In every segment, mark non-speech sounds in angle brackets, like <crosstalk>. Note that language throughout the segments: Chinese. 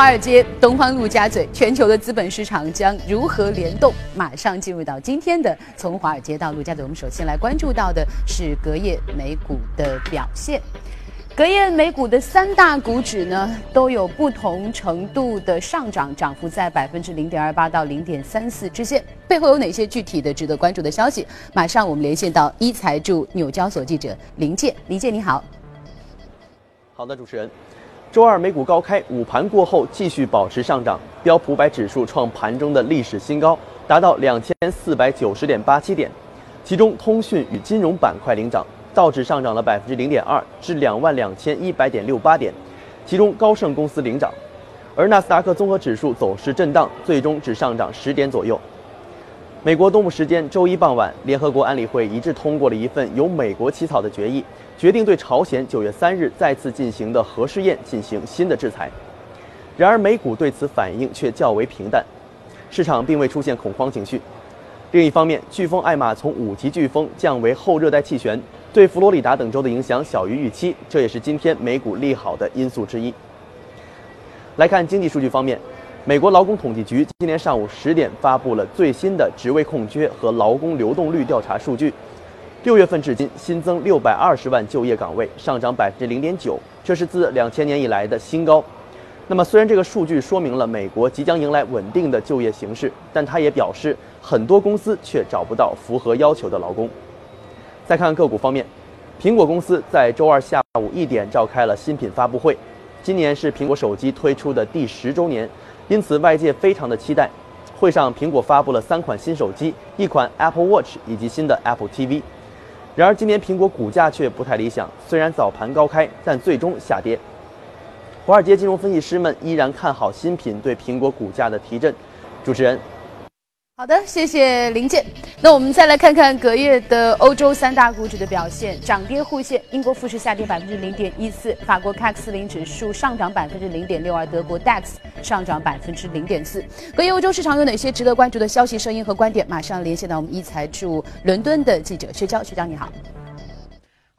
华尔街，东方陆家嘴，全球的资本市场将如何联动？马上进入到今天的从华尔街到陆家嘴，我们首先来关注到的是隔夜美股的表现。隔夜美股的三大股指呢，都有不同程度的上涨，涨幅在百分之零点二八到零点三四之间。背后有哪些具体的值得关注的消息？马上我们连线到一财驻纽交所记者林健，林健你好。好的，主持人。周二美股高开，午盘过后继续保持上涨，标普百指数创盘中的历史新高，达到两千四百九十点八七点，其中通讯与金融板块领涨，道指上涨了百分之零点二至两万两千一百点六八点，其中高盛公司领涨，而纳斯达克综合指数走势震荡，最终只上涨十点左右。美国东部时间周一傍晚，联合国安理会一致通过了一份由美国起草的决议。决定对朝鲜九月三日再次进行的核试验进行新的制裁，然而美股对此反应却较为平淡，市场并未出现恐慌情绪。另一方面，飓风艾玛从五级飓风降为后热带气旋，对佛罗里达等州的影响小于预期，这也是今天美股利好的因素之一。来看经济数据方面，美国劳工统计局今天上午十点发布了最新的职位空缺和劳工流动率调查数据。六月份至今新增六百二十万就业岗位，上涨百分之零点九，这是自两千年以来的新高。那么，虽然这个数据说明了美国即将迎来稳定的就业形势，但它也表示很多公司却找不到符合要求的劳工。再看个股方面，苹果公司在周二下午一点召开了新品发布会。今年是苹果手机推出的第十周年，因此外界非常的期待。会上，苹果发布了三款新手机，一款 Apple Watch 以及新的 Apple TV。然而，今年苹果股价却不太理想。虽然早盘高开，但最终下跌。华尔街金融分析师们依然看好新品对苹果股价的提振。主持人。好的，谢谢林健。那我们再来看看隔夜的欧洲三大股指的表现，涨跌互现。英国富时下跌百分之零点一四，法国 CAC 四零指数上涨百分之零点六二，德国 DAX 上涨百分之零点四。隔夜欧洲市场有哪些值得关注的消息、声音和观点？马上连线到我们一财驻伦敦的记者薛娇，薛娇你好。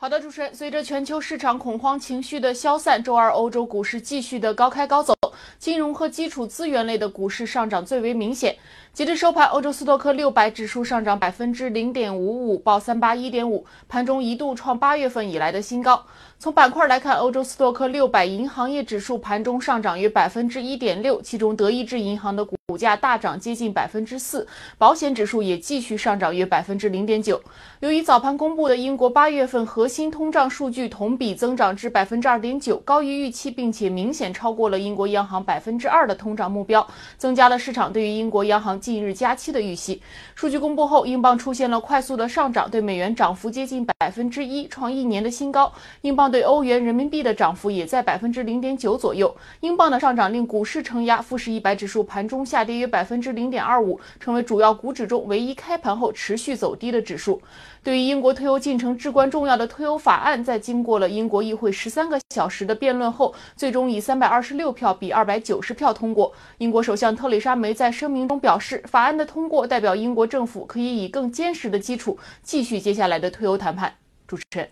好的，主持人，随着全球市场恐慌情绪的消散，周二欧洲股市继续的高开高走，金融和基础资源类的股市上涨最为明显。截至收盘，欧洲斯托克六百指数上涨百分之零点五五，报三八一点五，盘中一度创八月份以来的新高。从板块来看，欧洲斯托克六百银行业指数盘中上涨约百分之一点六，其中德意志银行的股价大涨接近百分之四，保险指数也继续上涨约百分之零点九。由于早盘公布的英国八月份核心通胀数据同比增长至百分之二点九，高于预期，并且明显超过了英国央行百分之二的通胀目标，增加了市场对于英国央行。近日加期的预期，数据公布后，英镑出现了快速的上涨，对美元涨幅接近百分之一，创一年的新高。英镑对欧元、人民币的涨幅也在百分之零点九左右。英镑的上涨令股市承压，富时一百指数盘中下跌约百分之零点二五，成为主要股指中唯一开盘后持续走低的指数。对于英国退欧进程至关重要的退欧法案，在经过了英国议会十三个小时的辩论后，最终以三百二十六票比二百九十票通过。英国首相特蕾莎梅在声明中表示，法案的通过代表英国政府可以以更坚实的基础继续接下来的退欧谈判。主持人，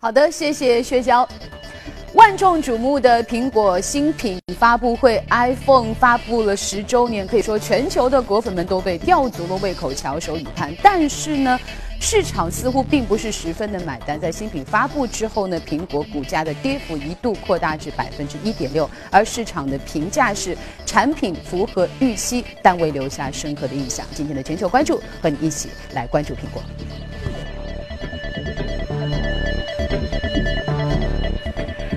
好的，谢谢薛娇。万众瞩目的苹果新品发布会，iPhone 发布了十周年，可以说全球的果粉们都被吊足了胃口，翘首以盼。但是呢，市场似乎并不是十分的买单。在新品发布之后呢，苹果股价的跌幅一度扩大至百分之一点六，而市场的评价是产品符合预期，但未留下深刻的印象。今天的全球关注，和你一起来关注苹果。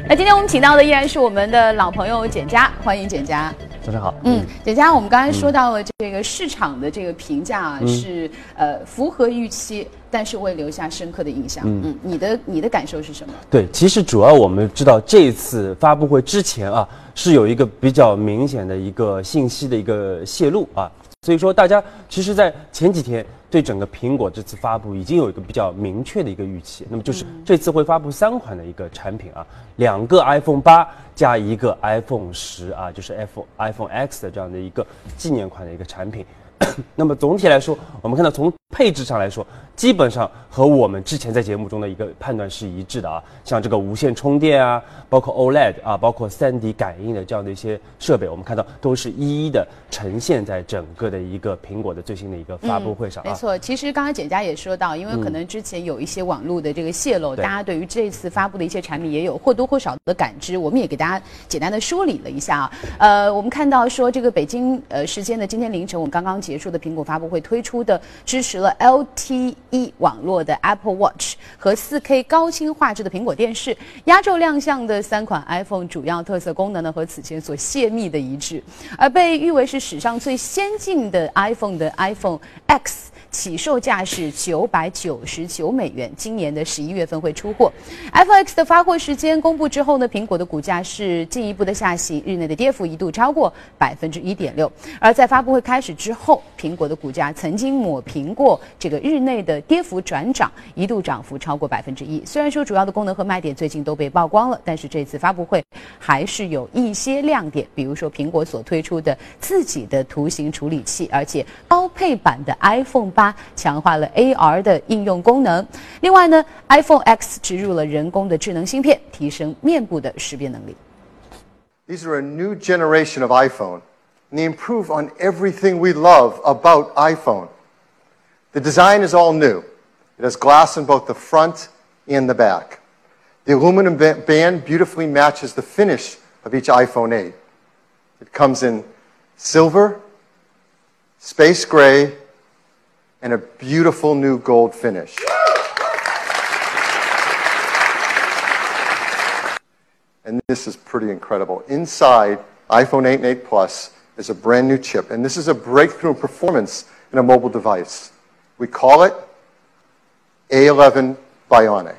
那今天我们请到的依然是我们的老朋友简佳，欢迎简佳。早上好。嗯，简佳，我们刚才说到了这个市场的这个评价啊是呃符合预期，但是会留下深刻的印象。嗯，你的你的感受是什么？对，其实主要我们知道这一次发布会之前啊，是有一个比较明显的一个信息的一个泄露啊，所以说大家其实，在前几天。对整个苹果这次发布已经有一个比较明确的一个预期，那么就是这次会发布三款的一个产品啊，两个 iPhone 八加一个 iPhone 十啊，就是 iPhone iPhone X 的这样的一个纪念款的一个产品。<coughs> 那么总体来说，我们看到从配置上来说，基本上和我们之前在节目中的一个判断是一致的啊。像这个无线充电啊，包括 OLED 啊，包括 3D 感应的这样的一些设备，我们看到都是一一的呈现在整个的一个苹果的最新的一个发布会上啊。没错，其实刚刚简佳也说到，因为可能之前有一些网络的这个泄露，大家对于这次发布的一些产品也有或多或少的感知。我们也给大家简单的梳理了一下啊。呃，我们看到说这个北京呃时间的今天凌晨，我们刚刚结束的苹果发布会推出的支持和 LTE 网络的 Apple Watch 和 4K 高清画质的苹果电视，压轴亮相的三款 iPhone 主要特色功能呢和此前所泄密的一致，而被誉为是史上最先进的 iPhone 的 iPhone X。起售价是九百九十九美元，今年的十一月份会出货。iPhone X 的发货时间公布之后呢，苹果的股价是进一步的下行，日内的跌幅一度超过百分之一点六。而在发布会开始之后，苹果的股价曾经抹平过这个日内的跌幅转涨，一度涨幅超过百分之一。虽然说主要的功能和卖点最近都被曝光了，但是这次发布会还是有一些亮点，比如说苹果所推出的自己的图形处理器，而且高配版的 iPhone 八。强化了 AR 的应用功能。另外呢，iPhone X 植入了人工的智能芯片，提升面部的识别能力。These are a new generation of iPhone, and they improve on everything we love about iPhone. The design is all new. It has glass in both the front and the back. The aluminum band beautifully matches the finish of each iPhone 8. It comes in silver, space gray, and a beautiful new gold finish. And this is pretty incredible. Inside iPhone 8 and 8 Plus is a brand new chip, and this is a breakthrough in performance in a mobile device. We call it A11 Bionic.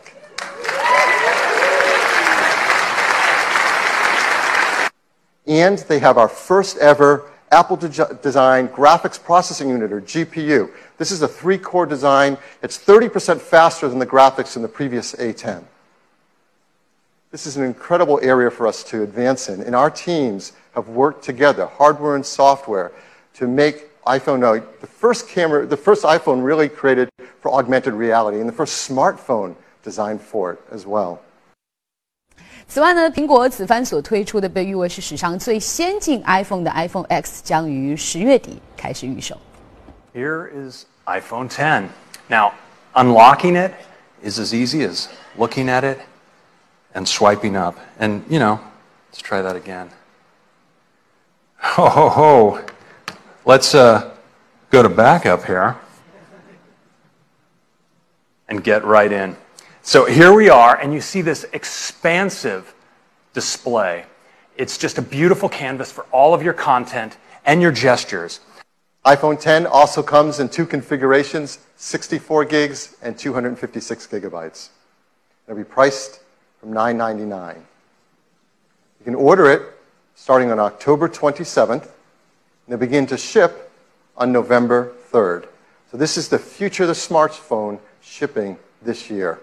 And they have our first ever Apple de- Design Graphics Processing Unit, or GPU. This is a three core design. It's 30% faster than the graphics in the previous A10. This is an incredible area for us to advance in, and our teams have worked together, hardware and software, to make iPhone now the first camera, the first iPhone really created for augmented reality, and the first smartphone designed for it as well. 此外呢，苹果此番所推出的被誉为是史上最先进 iPhone 的 iPhone X 将于十月底开始预售。Here is iPhone 10. Now, unlocking it is as easy as looking at it and swiping up. And, you know, let's try that again. Ho, ho, ho. Let's uh, go to backup here and get right in. So here we are, and you see this expansive display. It's just a beautiful canvas for all of your content and your gestures. iPhone 10 also comes in two configurations 64 gigs and 256 gigabytes. It'll be priced from 999. You can order it starting on October 27th, and they begin to ship on November 3rd. So, this is the future of the smartphone shipping this year.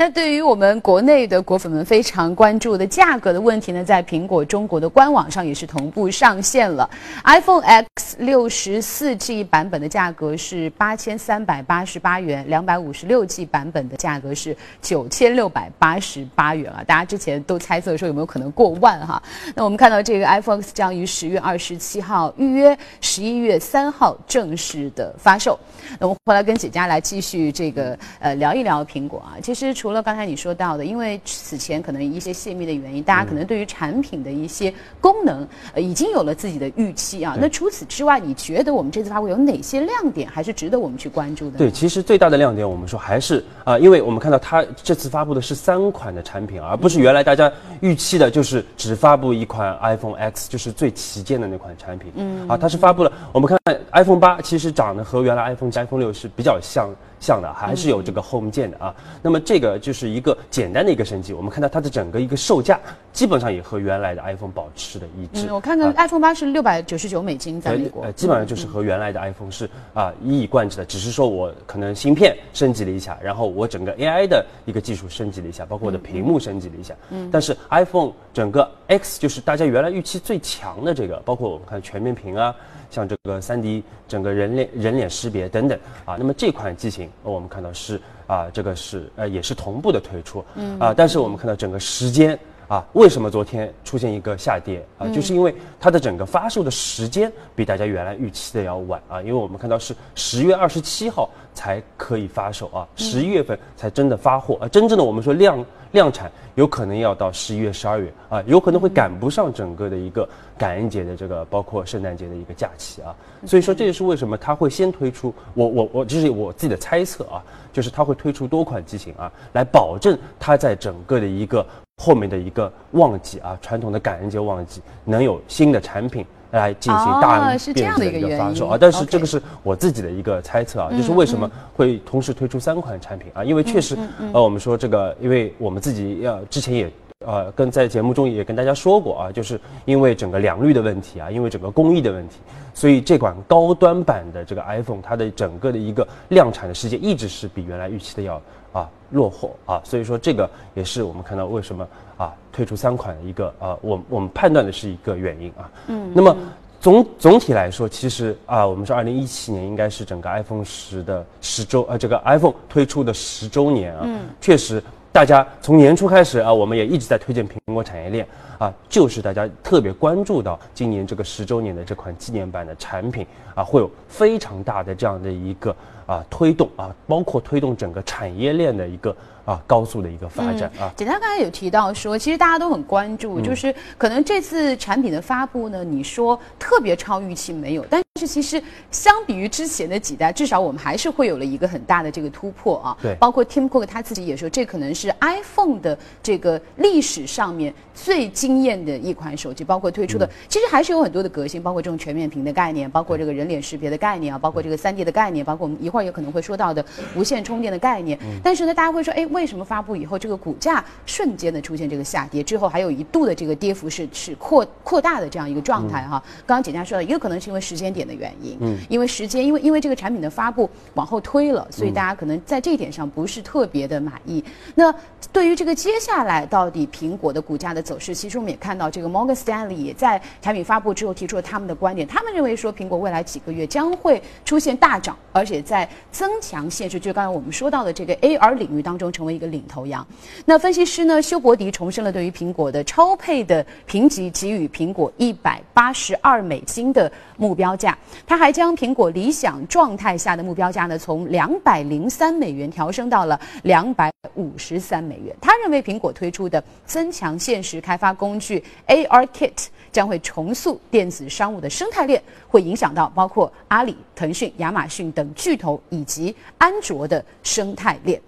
那对于我们国内的果粉们非常关注的价格的问题呢，在苹果中国的官网上也是同步上线了。iPhone X 六十四 G 版本的价格是八千三百八十八元，两百五十六 G 版本的价格是九千六百八十八元啊！大家之前都猜测说有没有可能过万哈？那我们看到这个 iPhone X 将于十月二十七号预约，十一月三号正式的发售。那我们回来跟姐姐来继续这个呃聊一聊苹果啊，其实除除了刚才你说到的，因为此前可能一些泄密的原因，大家可能对于产品的一些功能呃已经有了自己的预期啊。那除此之外，你觉得我们这次发布有哪些亮点还是值得我们去关注的？对，其实最大的亮点我们说还是啊，因为我们看到它这次发布的是三款的产品，而不是原来大家预期的就是只发布一款 iPhone X，就是最旗舰的那款产品。嗯，啊，它是发布了，我们看 iPhone 八其实长得和原来 iPhone 七、iPhone 六是比较像。像的还是有这个 Home 键的啊，那么这个就是一个简单的一个升级。我们看到它的整个一个售价基本上也和原来的 iPhone 保持的一致。嗯，我看看啊 iPhone 八是六百九十九美金，在美国呃，。基本上就是和原来的 iPhone 是啊一以贯之的，只是说我可能芯片升级了一下，然后我整个 AI 的一个技术升级了一下，包括我的屏幕升级了一下。嗯，但是 iPhone 整个 X 就是大家原来预期最强的这个，包括我们看全面屏啊，像这个 3D 整个人脸人脸识别等等啊，那么这款机型呃我们看到是啊这个是呃也是同步的推出，嗯啊，但是我们看到整个时间。啊，为什么昨天出现一个下跌？啊？就是因为它的整个发售的时间比大家原来预期的要晚啊，因为我们看到是十月二十七号才可以发售啊，十一月份才真的发货啊，真正的我们说量量产有可能要到十一月、十二月啊，有可能会赶不上整个的一个感恩节的这个包括圣诞节的一个假期啊，所以说这也是为什么它会先推出，我我我这是我自己的猜测啊，就是它会推出多款机型啊，来保证它在整个的一个后面的一个旺季啊，传统的感恩节旺季能有新的产品来进行大面积的一个发售啊。但是这个是我自己的一个猜测啊，就是为什么会同时推出三款产品啊？因为确实，呃，我们说这个，因为我们自己要之前也。呃，跟在节目中也跟大家说过啊，就是因为整个良率的问题啊，因为整个工艺的问题，所以这款高端版的这个 iPhone 它的整个的一个量产的时间一直是比原来预期的要啊落后啊，所以说这个也是我们看到为什么啊推出三款的一个啊我我们判断的是一个原因啊。嗯，那么。总总体来说，其实啊，我们说二零一七年应该是整个 iPhone 十的十周，呃，这个 iPhone 推出的十周年啊，确实，大家从年初开始啊，我们也一直在推荐苹果产业链啊，就是大家特别关注到今年这个十周年的这款纪念版的产品啊，会有非常大的这样的一个啊推动啊，包括推动整个产业链的一个啊高速的一个发展啊。简单刚才有提到说，其实大家都很关注，就是可能这次产品的发布呢，你说特别超预期没有，但是其实相比于之前的几代，至少我们还是会有了一个很大的这个突破啊。对包括 Tim Cook 他自己也说，这可能是 iPhone 的这个历史上面最惊艳的一款手机，包括推出的，其实还是有很多的革新，包括这种全面屏的概念，包括这个人脸识别的概念啊，包括这个 3D 的概念，包括我们一会儿也可能会说到的无线充电的概念。但是呢，大家会说，哎，为什么发布以后这个股价瞬间的出现这个下跌，之后还有一度的这个跌幅是是扩扩大的这样一个状态哈？刚刚简家说到，一个可能是因为时间点的原因，嗯，因为时间，因为因为这个产品的发布往后推了，所以大家可能在这一点上不是特别的满意。那对于这个接下来到底苹果的股价的走势，其实我们也看到这个 Morgan Stanley 也在产品发布之后提出了他们的观点，他们认为说苹果未来几个月将会出现大涨，而且在增强现实，就刚才我们说到的这个 AR 领域当中成为一个领头羊。那分析师呢，休伯迪重申了对于苹果的超配的评级给予苹果一百八十二美金的目标价，他还将苹果理想状态下的目标价呢从两百零三美元调升到了两百五十三美元。他认为苹果推出的增强现实开发工具 AR Kit 将会重塑电子商务的生态链，会影响到包括阿里、腾讯、亚马逊等巨头以及安卓的生态链。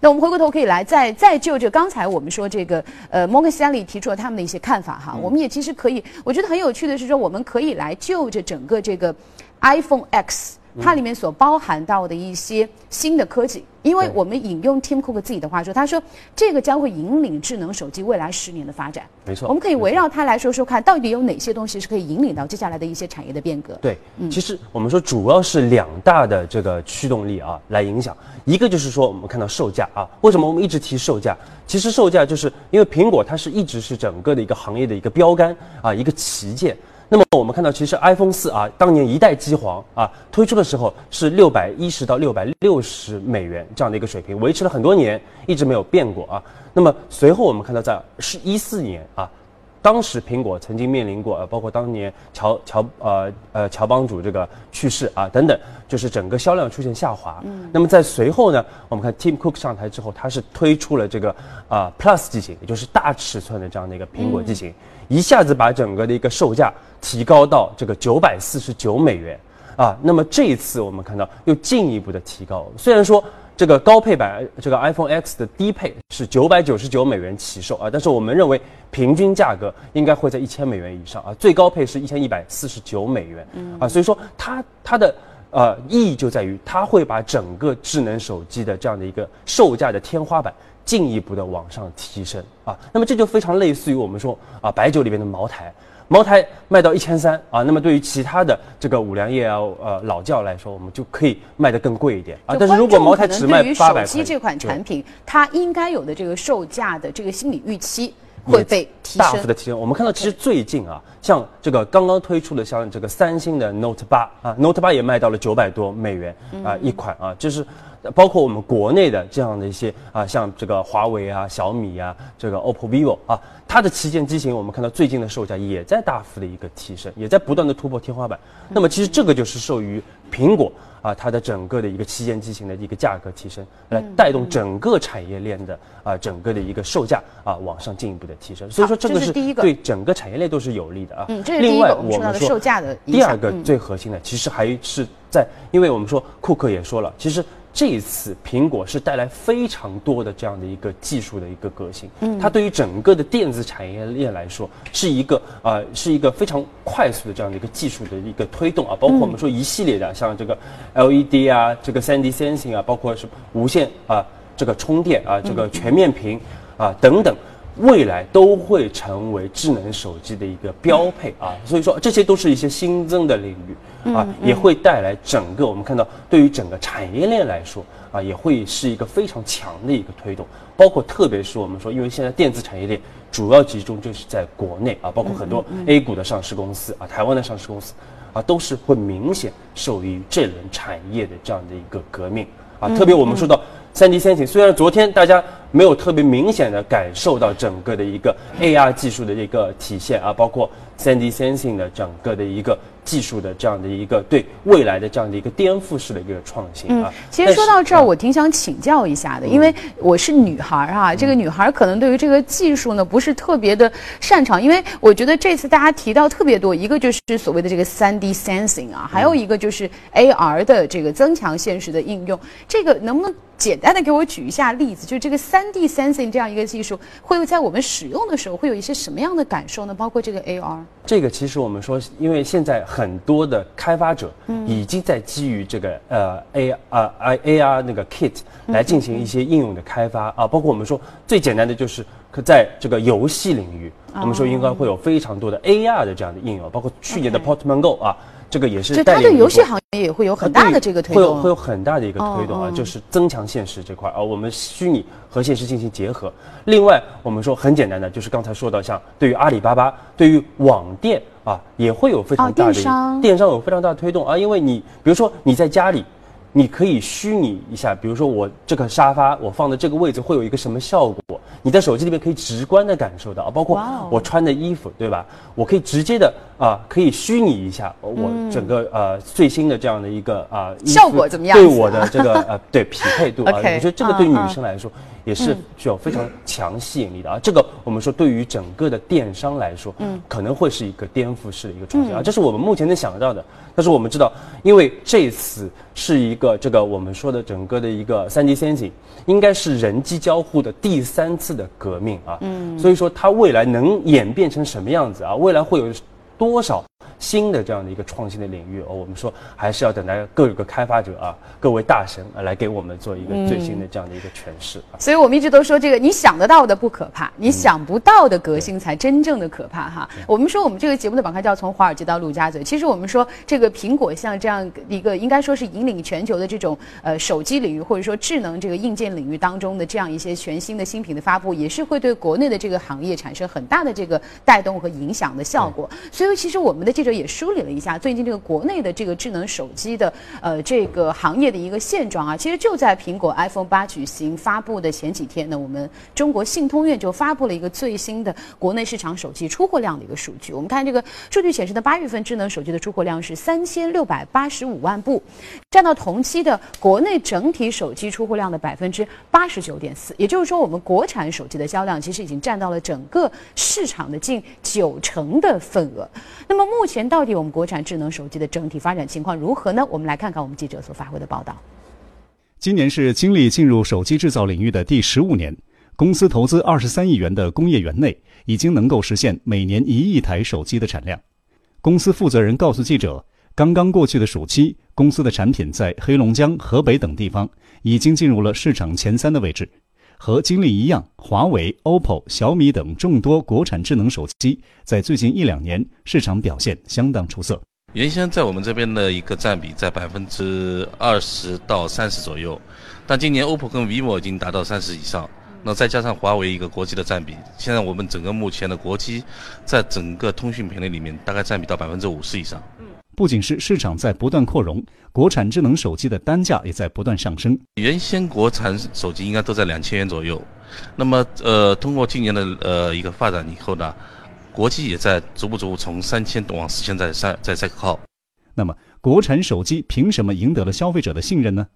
那我们回过头可以来再再就着刚才我们说这个呃摩根斯丹利提出了他们的一些看法哈，我们也其实可以，我觉得很有趣的是说，我们可以来就着整个这个 iPhone X 它里面所包含到的一些新的科技，因为我们引用 Tim Cook 自己的话说，他说这个将会引领智能手机未来十年的发展。没错我们可以围绕它来说说看，到底有哪些东西是可以引领到接下来的一些产业的变革。对，其实我们说主要是两大的这个驱动力啊来影响，一个就是说我们看到售价啊，为什么我们一直提售价？其实售价就是因为苹果它是一直是整个的一个行业的一个标杆啊，一个旗舰。那么我们看到，其实 iPhone 四啊，当年一代机皇啊推出的时候是六百一十到六百六十美元这样的一个水平，维持了很多年，一直没有变过啊。那么随后我们看到，在是一四年啊，当时苹果曾经面临过，呃，包括当年乔乔呃呃乔帮主这个去世啊等等，就是整个销量出现下滑。嗯。那么在随后呢，我们看 Tim Cook 上台之后，他是推出了这个啊、Plus 机型，也就是大尺寸的这样的一个苹果机型，一下子把整个的一个售价提高到这个九百四十九美元啊。那么这一次我们看到又进一步的提高，虽然说。这个高配版这个 iPhone X 的低配是九百九十九美元起售啊，但是我们认为平均价格应该会在一千美元以上啊，最高配是一千一百四十九美元啊，所以说它它的呃意义就在于它会把整个智能手机的这样的一个售价的天花板进一步的往上提升啊。那么这就非常类似于我们说啊白酒里面的茅台。茅台卖到一千三啊，那么对于其他的这个五粮液啊、呃老窖来说，我们就可以卖得更贵一点啊。但是如果茅台只卖八百块，手机这款产品它应该有的这个售价的这个心理预期会被提升，大幅的提升。我们看到其实最近啊，像这个刚刚推出的像这个三星的 Note 八啊，Note 八也卖到了九百多美元啊一款啊，就是。包括我们国内的这样的一些啊，像这个华为啊、小米啊、这个 OPPO、vivo 啊，它的旗舰机型，我们看到最近的售价也在大幅的一个提升，也在不断的突破天花板。那么其实这个就是受于苹果啊，它的整个的一个旗舰机型的一个价格提升，来带动整个产业链的啊，整个的一个售价啊往上进一步的提升。所以说这个是对整个产业链都是有利的啊。嗯，这是第一个我们说售价的。第二个最核心的，其实还是在，因为我们说库克也说了，其实。这一次，苹果是带来非常多的这样的一个技术的一个革新，嗯，它对于整个的电子产业链来说，是一个啊，是一个非常快速的这样的一个技术的一个推动啊，包括我们说一系列的像这个 LED 啊，这个 3D sensing 啊，包括是无线啊，这个充电啊，这个全面屏啊等等。未来都会成为智能手机的一个标配啊，所以说这些都是一些新增的领域啊，也会带来整个我们看到对于整个产业链来说啊，也会是一个非常强的一个推动。包括特别是我们说，因为现在电子产业链主要集中就是在国内啊，包括很多 A 股的上市公司啊，台湾的上市公司啊，都是会明显受益于这轮产业的这样的一个革命啊。特别我们说到。三 D Sensing 虽然昨天大家没有特别明显的感受到整个的一个 AR 技术的一个体现啊，包括三 D Sensing 的整个的一个技术的这样的一个对未来的这样的一个颠覆式的一个创新啊。其实说到这儿，我挺想请教一下的，因为我是女孩儿啊，这个女孩儿可能对于这个技术呢不是特别的擅长，因为我觉得这次大家提到特别多，一个就是所谓的这个三 D Sensing 啊，还有一个就是 AR 的这个增强现实的应用，这个能不能？简单的给我举一下例子，就是这个三 D sensing 这样一个技术，会在我们使用的时候会有一些什么样的感受呢？包括这个 AR。这个其实我们说，因为现在很多的开发者已经在基于这个呃 AR IAR 那个 kit 来进行一些应用的开发啊，包括我们说最简单的就是可在这个游戏领域，我们说应该会有非常多的 AR 的这样的应用，包括去年的 Pokemon Go 啊。这个也是，就它对游戏行业也会有很大的这个推动，会有会有很大的一个推动啊，就是增强现实这块啊，我们虚拟和现实进行结合。另外，我们说很简单的，就是刚才说到，像对于阿里巴巴，对于网店啊，也会有非常大的电商，电商有非常大的推动啊，因为你比如说你在家里。你可以虚拟一下，比如说我这个沙发，我放的这个位置会有一个什么效果？你在手机里面可以直观的感受到啊，包括我穿的衣服，对吧？我可以直接的啊，可以虚拟一下我整个呃最新的这样的一个啊效果怎么样？对我的这个呃对匹配度啊，<laughs> 我觉得这个对女生来说。也是具有非常强吸引力的啊！这个我们说对于整个的电商来说，嗯，可能会是一个颠覆式的一个创新啊！这是我们目前能想到的。但是我们知道，因为这次是一个这个我们说的整个的一个三 D sensing，应该是人机交互的第三次的革命啊！嗯，所以说它未来能演变成什么样子啊？未来会有多少？新的这样的一个创新的领域哦，我们说还是要等待各个开发者啊，各位大神啊，来给我们做一个最新的这样的一个诠释。所以我们一直都说，这个你想得到的不可怕，你想不到的革新才真正的可怕哈。我们说我们这个节目的板块叫从华尔街到陆家嘴，其实我们说这个苹果像这样一个应该说是引领全球的这种呃手机领域或者说智能这个硬件领域当中的这样一些全新的新品的发布，也是会对国内的这个行业产生很大的这个带动和影响的效果。所以其实我们的记者。也梳理了一下最近这个国内的这个智能手机的呃这个行业的一个现状啊，其实就在苹果 iPhone 八举行发布的前几天呢，我们中国信通院就发布了一个最新的国内市场手机出货量的一个数据。我们看这个数据显示的八月份智能手机的出货量是三千六百八十五万部，占到同期的国内整体手机出货量的百分之八十九点四。也就是说，我们国产手机的销量其实已经占到了整个市场的近九成的份额。那么目前。到底我们国产智能手机的整体发展情况如何呢？我们来看看我们记者所发回的报道。今年是金立进入手机制造领域的第十五年，公司投资二十三亿元的工业园内，已经能够实现每年一亿台手机的产量。公司负责人告诉记者，刚刚过去的暑期，公司的产品在黑龙江、河北等地方已经进入了市场前三的位置。和金立一样，华为、OPPO、小米等众多国产智能手机在最近一两年市场表现相当出色。原先在我们这边的一个占比在百分之二十到三十左右，但今年 OPPO 跟 vivo 已经达到三十以上。那再加上华为一个国际的占比，现在我们整个目前的国机，在整个通讯品类里面大概占比到百分之五十以上。不仅是市场在不断扩容，国产智能手机的单价也在不断上升。原先国产手机应该都在两千元左右，那么呃，通过今年的呃一个发展以后呢，国际也在逐步逐步从三千往四千在在在在靠。那么，国产手机凭什么赢得了消费者的信任呢？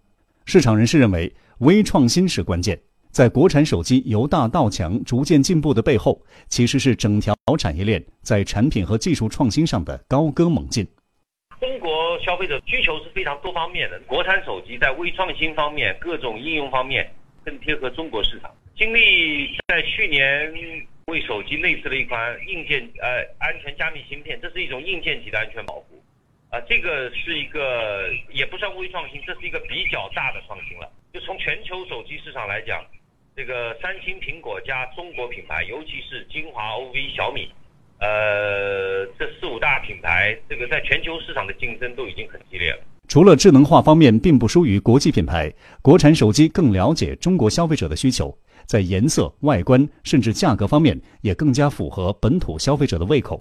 市场人士认为，微创新是关键。在国产手机由大到强逐渐进步的背后，其实是整条产业链在产品和技术创新上的高歌猛进。中国消费者需求是非常多方面的，国产手机在微创新方面、各种应用方面更贴合中国市场。金立在去年为手机内置了一款硬件呃安全加密芯片，这是一种硬件级的安全保护，啊，这个是一个也不算微创新，这是一个比较大的创新了。就从全球手机市场来讲，这个三星、苹果加中国品牌，尤其是金华、OV、小米。呃，这四五大品牌，这个在全球市场的竞争都已经很激烈了。除了智能化方面并不输于国际品牌，国产手机更了解中国消费者的需求，在颜色、外观甚至价格方面也更加符合本土消费者的胃口。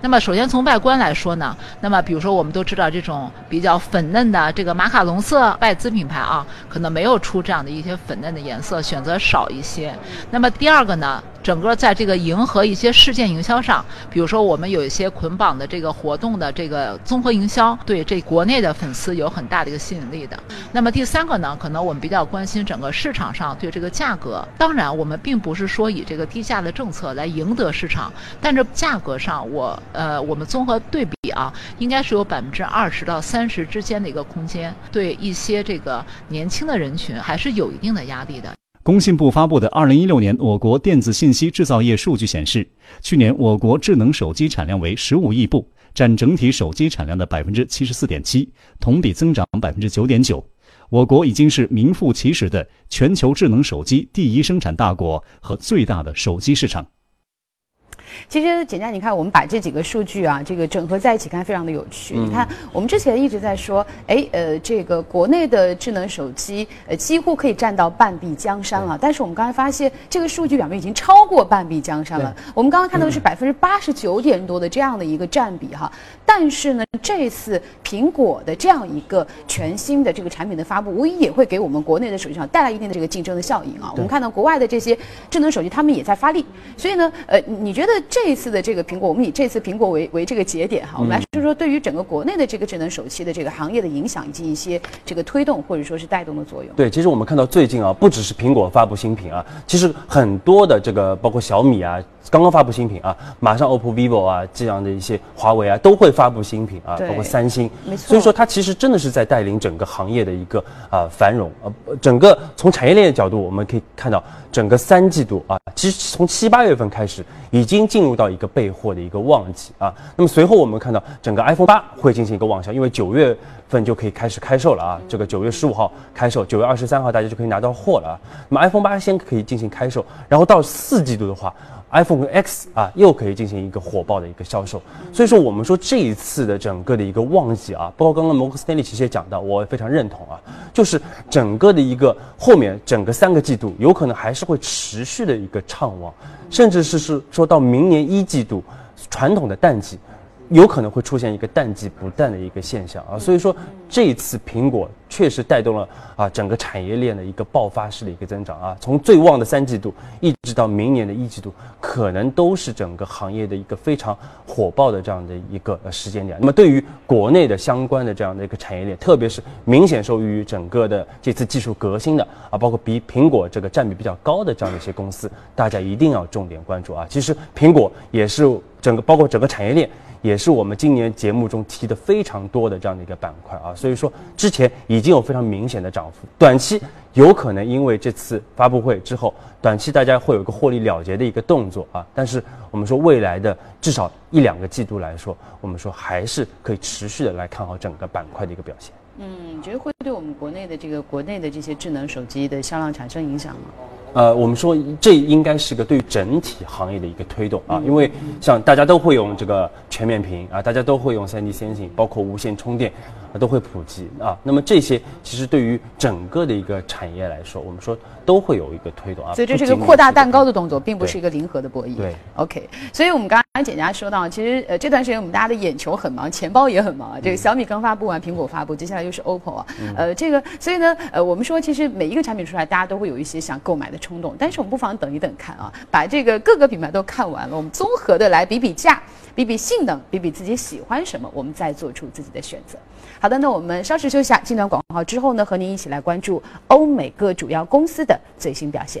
那么，首先从外观来说呢，那么比如说我们都知道这种比较粉嫩的这个马卡龙色，外资品牌啊，可能没有出这样的一些粉嫩的颜色，选择少一些。那么第二个呢？整个在这个迎合一些事件营销上，比如说我们有一些捆绑的这个活动的这个综合营销，对这国内的粉丝有很大的一个吸引力的。那么第三个呢，可能我们比较关心整个市场上对这个价格。当然，我们并不是说以这个低价的政策来赢得市场，但是价格上，我呃，我们综合对比啊，应该是有百分之二十到三十之间的一个空间，对一些这个年轻的人群还是有一定的压力的。工信部发布的二零一六年我国电子信息制造业数据显示，去年我国智能手机产量为十五亿部，占整体手机产量的百分之七十四点七，同比增长百分之九点九。我国已经是名副其实的全球智能手机第一生产大国和最大的手机市场。其实简单，你看我们把这几个数据啊，这个整合在一起看，非常的有趣。你看，我们之前一直在说，哎，呃，这个国内的智能手机，呃，几乎可以占到半壁江山了。但是我们刚才发现，这个数据表明已经超过半壁江山了。我们刚刚看到的是百分之八十九点多的这样的一个占比哈。但是呢，这次苹果的这样一个全新的这个产品的发布，无疑也会给我们国内的手机厂带来一定的这个竞争的效应啊。我们看到国外的这些智能手机，他们也在发力。所以呢，呃，你觉得？这一次的这个苹果，我们以这次苹果为为这个节点哈，我们来说说对于整个国内的这个智能手机的这个行业的影响，以及一些这个推动或者说是带动的作用。对，其实我们看到最近啊，不只是苹果发布新品啊，其实很多的这个包括小米啊。刚刚发布新品啊，马上 OPPO、vivo 啊这样的一些华为啊都会发布新品啊，包括三星，没错。所以说它其实真的是在带领整个行业的一个啊繁荣呃，整个从产业链的角度，我们可以看到整个三季度啊，其实从七八月份开始已经进入到一个备货的一个旺季啊。那么随后我们看到整个 iPhone 八会进行一个旺销，因为九月份就可以开始开售了啊，这个九月十五号开售，九月二十三号大家就可以拿到货了啊。那么 iPhone 八先可以进行开售，然后到四季度的话。iPhone X 啊，又可以进行一个火爆的一个销售，所以说我们说这一次的整个的一个旺季啊，包括刚刚摩根斯丹利其实也讲到，我也非常认同啊，就是整个的一个后面整个三个季度有可能还是会持续的一个畅旺，甚至是是说到明年一季度传统的淡季。有可能会出现一个淡季不淡的一个现象啊，所以说这一次苹果确实带动了啊整个产业链的一个爆发式的一个增长啊，从最旺的三季度一直到明年的一季度，可能都是整个行业的一个非常火爆的这样的一个时间点。那么对于国内的相关的这样的一个产业链，特别是明显受益于整个的这次技术革新的啊，包括比苹果这个占比比较高的这样的一些公司，大家一定要重点关注啊。其实苹果也是整个包括整个产业链。也是我们今年节目中提的非常多的这样的一个板块啊，所以说之前已经有非常明显的涨幅，短期有可能因为这次发布会之后，短期大家会有一个获利了结的一个动作啊，但是我们说未来的至少一两个季度来说，我们说还是可以持续的来看好整个板块的一个表现。嗯，你觉得会对我们国内的这个国内的这些智能手机的销量产生影响吗？呃，我们说这应该是个对整体行业的一个推动啊，因为像大家都会用这个全面屏啊，大家都会用 3D sensing，包括无线充电。都会普及啊，那么这些其实对于整个的一个产业来说，我们说都会有一个推动啊。所以这是一个扩大蛋糕的动作，并不是一个零和的博弈。对，OK。所以我们刚刚简家说到，其实呃这段时间我们大家的眼球很忙，钱包也很忙啊。这个小米刚发布完，苹果发布，接下来又是 OPPO 啊。呃，这个所以呢，呃我们说其实每一个产品出来，大家都会有一些想购买的冲动，但是我们不妨等一等看啊，把这个各个品牌都看完了，我们综合的来比比价。比比性能，比比自己喜欢什么，我们再做出自己的选择。好的，那我们稍事休息下，进段广告之后呢，和您一起来关注欧美各主要公司的最新表现。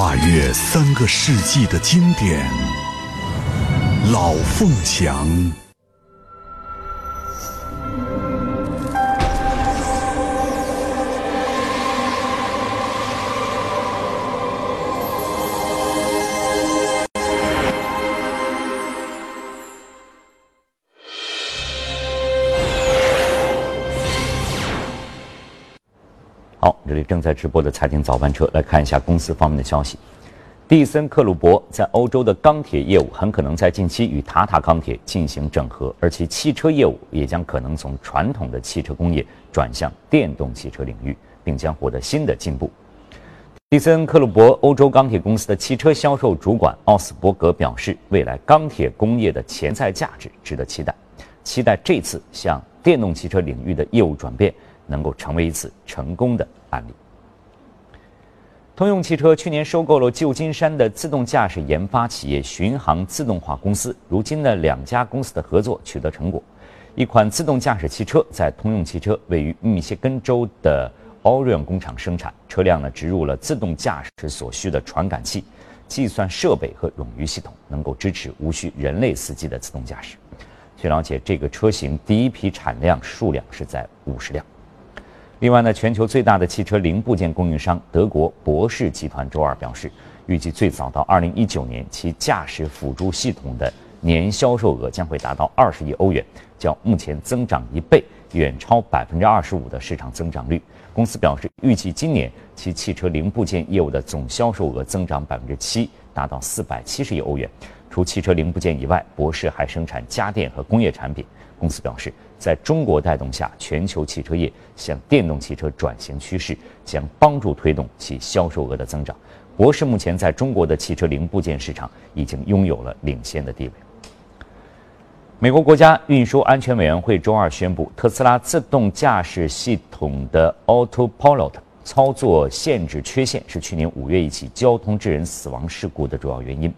跨越三个世纪的经典，《老凤祥》。这里正在直播的财经早班车，来看一下公司方面的消息。蒂森克鲁伯在欧洲的钢铁业务很可能在近期与塔塔钢铁进行整合，而其汽车业务也将可能从传统的汽车工业转向电动汽车领域，并将获得新的进步。蒂森克鲁伯欧洲钢铁公司的汽车销售主管奥斯伯格表示，未来钢铁工业的潜在价值值得期待，期待这次向电动汽车领域的业务转变能够成为一次成功的。案例。通用汽车去年收购了旧金山的自动驾驶研发企业巡航自动化公司，如今呢，两家公司的合作取得成果，一款自动驾驶汽车在通用汽车位于密歇根州的 Orion 工厂生产，车辆呢植入了自动驾驶所需的传感器、计算设备和冗余系统，能够支持无需人类司机的自动驾驶。据了解，这个车型第一批产量数量是在五十辆。另外呢，全球最大的汽车零部件供应商德国博世集团周二表示，预计最早到二零一九年，其驾驶辅助系统的年销售额将会达到二十亿欧元，较目前增长一倍，远超百分之二十五的市场增长率。公司表示，预计今年其汽车零部件业务的总销售额增长百分之七，达到四百七十亿欧元。除汽车零部件以外，博世还生产家电和工业产品。公司表示，在中国带动下，全球汽车业向电动汽车转型趋势将帮助推动其销售额的增长。博世目前在中国的汽车零部件市场已经拥有了领先的地位。美国国家运输安全委员会周二宣布，特斯拉自动驾驶系统的 Autopilot 操作限制缺陷是去年五月一起交通致人死亡事故的主要原因。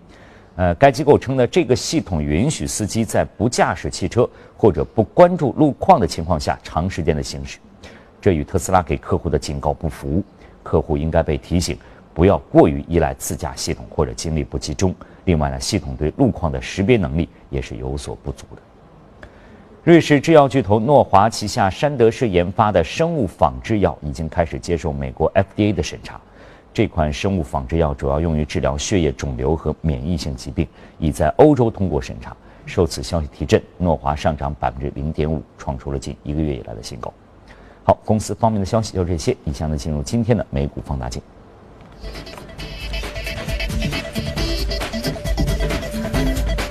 呃，该机构称呢，这个系统允许司机在不驾驶汽车或者不关注路况的情况下长时间的行驶，这与特斯拉给客户的警告不符。客户应该被提醒不要过于依赖自驾系统或者精力不集中。另外呢，系统对路况的识别能力也是有所不足的。瑞士制药巨头诺华旗下山德士研发的生物仿制药已经开始接受美国 FDA 的审查。这款生物仿制药主要用于治疗血液肿瘤和免疫性疾病，已在欧洲通过审查。受此消息提振，诺华上涨百分之零点五，创出了近一个月以来的新高。好，公司方面的消息就这些，以下呢进入今天的美股放大镜。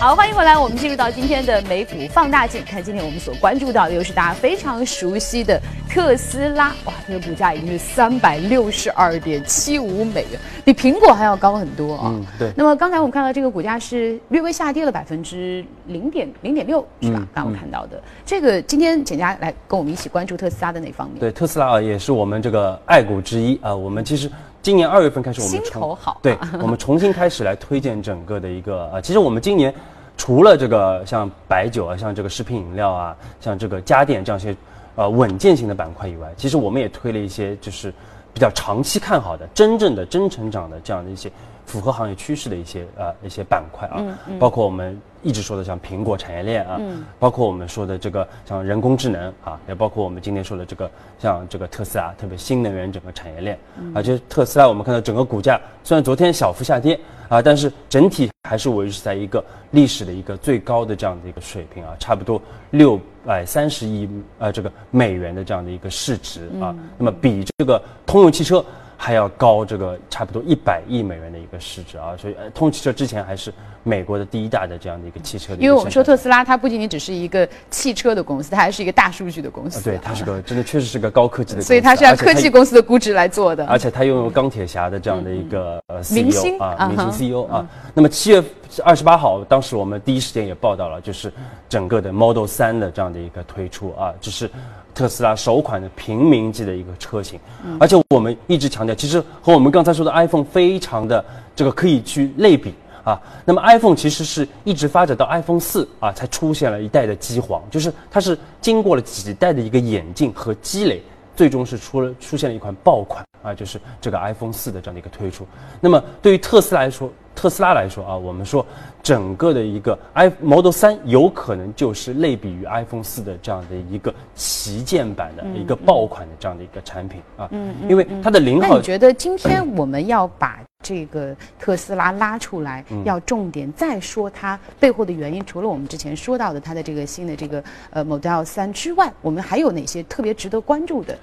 好，欢迎回来。我们进入到今天的美股放大镜，看今天我们所关注到的又是大家非常熟悉的特斯拉。哇，这个股价已经是三百六十二点七五美元，比苹果还要高很多啊。嗯，对。那么刚才我们看到这个股价是略微下跌了百分之零点零点六，是吧？嗯刚刚我看到的这个，今天简家来跟我们一起关注特斯拉的哪方面？对，特斯拉啊，也是我们这个爱股之一啊。我们其实今年二月份开始，我们重头好啊对，我们重新开始来推荐整个的一个啊。其实我们今年除了这个像白酒啊，像这个食品饮料啊，像这个家电这样一些呃稳健型的板块以外，其实我们也推了一些就是比较长期看好的、真正的真成长的这样的一些符合行业趋势的一些呃一些板块啊，嗯嗯。包括我们一直说的像苹果产业链啊，嗯。包括我们说的这个像人工智能啊，也包括我们今天说的这个像这个特斯拉，特别新能源整个产业链，嗯。而且特斯拉我们看到整个股价虽然昨天小幅下跌啊，但是整体还是维持在一个历史的一个最高的这样的一个水平啊，差不多六百三十亿呃这个美元的这样的一个市值啊，嗯。那么比这个通用汽车。还要高这个差不多一百亿美元的一个市值啊，所以呃，通用汽车之前还是美国的第一大的这样的一个汽车。因为我们说特斯拉，它不仅仅只是一个汽车的公司，它还是一个大数据的公司。啊，对，它是个真的确实是个高科技的公司，所以它是按科技公司的估值来做的。而且它拥有钢铁侠的这样的一个呃明星 CEO 啊，啊明星 CEO 啊。那么七月二十八号，当时我们第一时间也报道了，就是整个的 Model 三的这样的一个推出啊，就是特斯拉首款的平民级的一个车型。嗯而且我们一直强调，其实和我们刚才说的 iPhone 非常的这个可以去类比。啊，那么 iPhone 其实是一直发展到 iPhone 四啊，才出现了一代的机皇，就是它是经过了几代的一个演进和积累，最终是出了出现了一款爆款啊，就是这个 iPhone 四的这样的一个推出。那么对于特斯拉来说，特斯拉来说啊，我们说整个的一个 i Model 三有可能就是类比于 iPhone 四的这样的一个旗舰版的一个爆款的这样的一个产品啊，嗯嗯。因为它的零号那你觉得今天我们要把这个特斯拉拉出来，嗯。要重点再说它背后的原因，除了我们之前说到的它的这个新的这个呃 Model 三之外，我们还有哪些特别值得关注的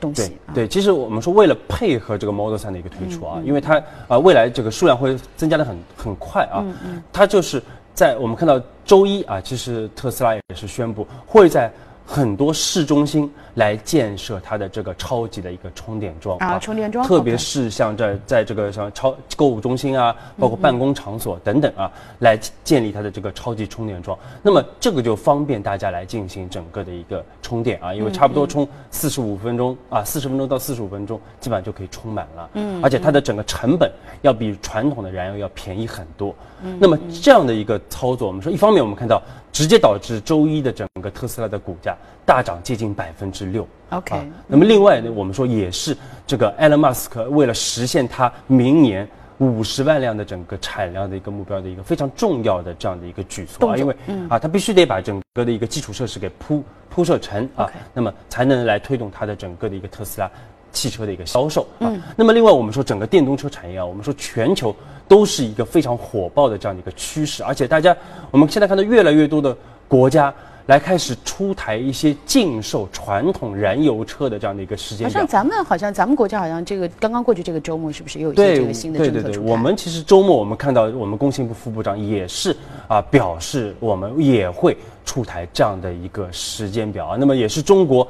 东对对，其实我们说为了配合这个 Model 3的一个推出啊，因为它啊未来这个数量会增加的很很快啊，它就是在我们看到周一啊，其实特斯拉也是宣布会在很多市中心来建设它的这个超级的一个充电桩啊充电桩特别是像在在这个像超购物中心啊，包括办公场所等等啊，来建立它的这个超级充电桩。那么这个就方便大家来进行整个的一个充电啊，因为差不多充四十五分钟啊，四十分钟到四十五分钟，基本上就可以充满了。嗯而且它的整个成本要比传统的燃油要便宜很多。嗯那么这样的一个操作，我们说一方面我们看到直接导致周一的整个特斯拉的股价大涨接近百分之六。OK，、啊那么另外呢，我们说也是这个 Elon Musk 为了实现他明年五十万辆的整个产量的一个目标的一个非常重要的这样的一个举措啊，因为嗯啊，他必须得把整个的一个基础设施给铺铺设成啊那么才能来推动它的整个的一个特斯拉。汽车的一个销售啊，嗯那么另外我们说整个电动车产业啊，我们说全球都是一个非常火爆的这样的一个趋势，而且大家我们现在看到越来越多的国家来开始出台一些禁售传统燃油车的这样的一个时间表好像。咱们好像咱们国家好像这个刚刚过去这个周末是不是也有一些这个新的对对对，政策出台？我们其实周末我们看到我们工信部副部长也是啊、表示我们也会出台这样的一个时间表啊。那么也是中国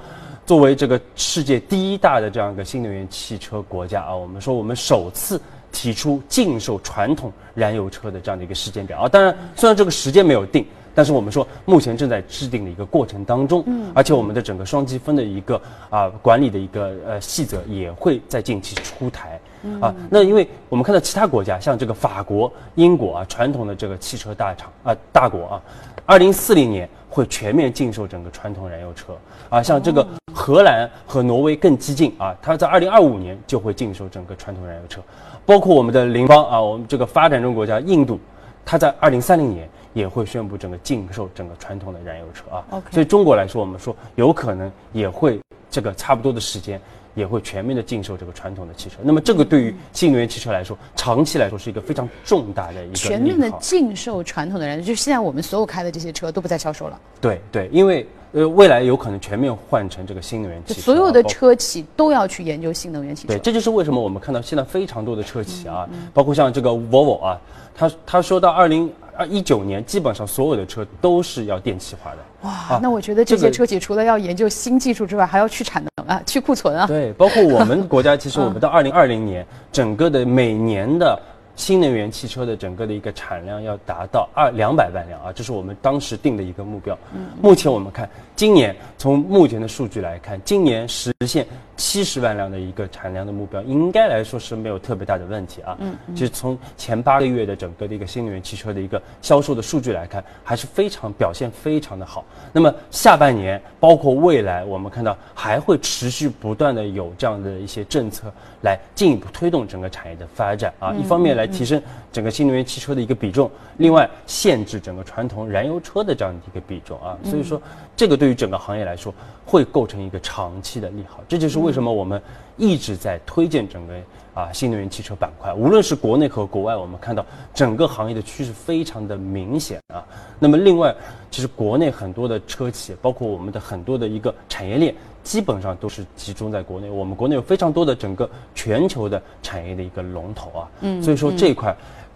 作为这个世界第一大的这样一个新能源汽车国家啊，我们说我们首次提出禁售传统燃油车的这样的一个时间表啊。当然，虽然这个时间没有定。但是我们说，目前正在制定的一个过程当中，嗯。而且我们的整个双积分的一个啊、管理的一个呃细则也会在近期出台，嗯。啊，那因为我们看到其他国家，像这个法国、英国啊，传统的这个汽车大厂啊、大国啊，二零四零年会全面禁售整个传统燃油车。啊，像这个荷兰和挪威更激进啊，它在二零二五年就会禁售整个传统燃油车，包括我们的邻邦啊，我们这个发展中国家印度，它在二零三零年也会宣布整个禁售整个传统的燃油车啊。OK 所以中国来说，我们说有可能也会这个差不多的时间。也会全面的禁售这个传统的汽车，那么这个对于新能源汽车来说，长期来说是一个非常重大的一个全面的禁售传统的燃油，就是现在我们所有开的这些车都不再销售了，对对，因为呃未来有可能全面换成这个新能源汽车，所有的车企都要去研究新能源汽车对，。这就是为什么我们看到现在非常多的车企嗯啊，包括像这个 Volvo 啊，他他说到二零啊一九年基本上所有的车都是要电气化的。哇，那我觉得这些车企除了要研究新技术之外，还要去产能啊，去库存啊。对，包括我们国家，其实 <laughs> 我们到二零二零年，整个的每年的。新能源汽车的整个的一个产量要达到二两百万辆啊，这是我们当时定的一个目标。嗯，目前我们看，今年从目前的数据来看，今年实现七十万辆的一个产量的目标，应该来说是没有特别大的问题啊。嗯，其实从前八个月的整个的一个新能源汽车的一个销售的数据来看，还是非常表现非常的好。那么下半年，包括未来，我们看到还会持续不断的有这样的一些政策来进一步推动整个产业的发展啊。一方面来。提升整个新能源汽车的一个比重，另外限制整个传统燃油车的这样的一个比重啊，所以说这个对于整个行业来说会构成一个长期的利好。这就是为什么我们一直在推荐整个啊新能源汽车板块，无论是国内和国外，我们看到整个行业的趋势非常的明显啊。那么另外，其实国内很多的车企，包括我们的很多的一个产业链。基本上都是集中在国内，我们国内有非常多的整个全球的产业的一个龙头啊，嗯，所以说这一块，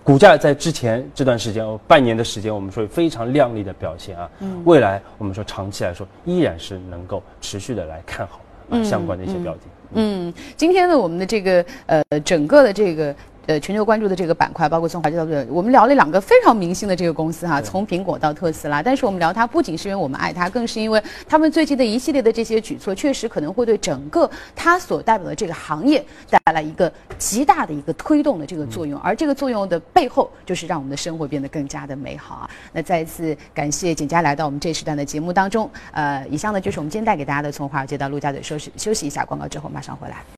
股价在之前这段时间半年的时间，我们说非常靓丽的表现啊，嗯，未来我们说长期来说依然是能够持续的来看好啊相关的一些标的。嗯，今天呢，我们的这个呃整个的这个。呃，全球关注的这个板块，包括从华尔街到我们聊了两个非常明星的这个公司哈，从苹果到特斯拉。但是我们聊它，不仅是因为我们爱它，更是因为他们最近的一系列的这些举措，确实可能会对整个它所代表的这个行业带来一个极大的一个推动的这个作用。而这个作用的背后，就是让我们的生活变得更加的美好啊。那再一次感谢简佳来到我们这时段的节目当中。呃，以上呢就是我们今天带给大家的从华尔街到陆家嘴，休息休息一下广告之后马上回来。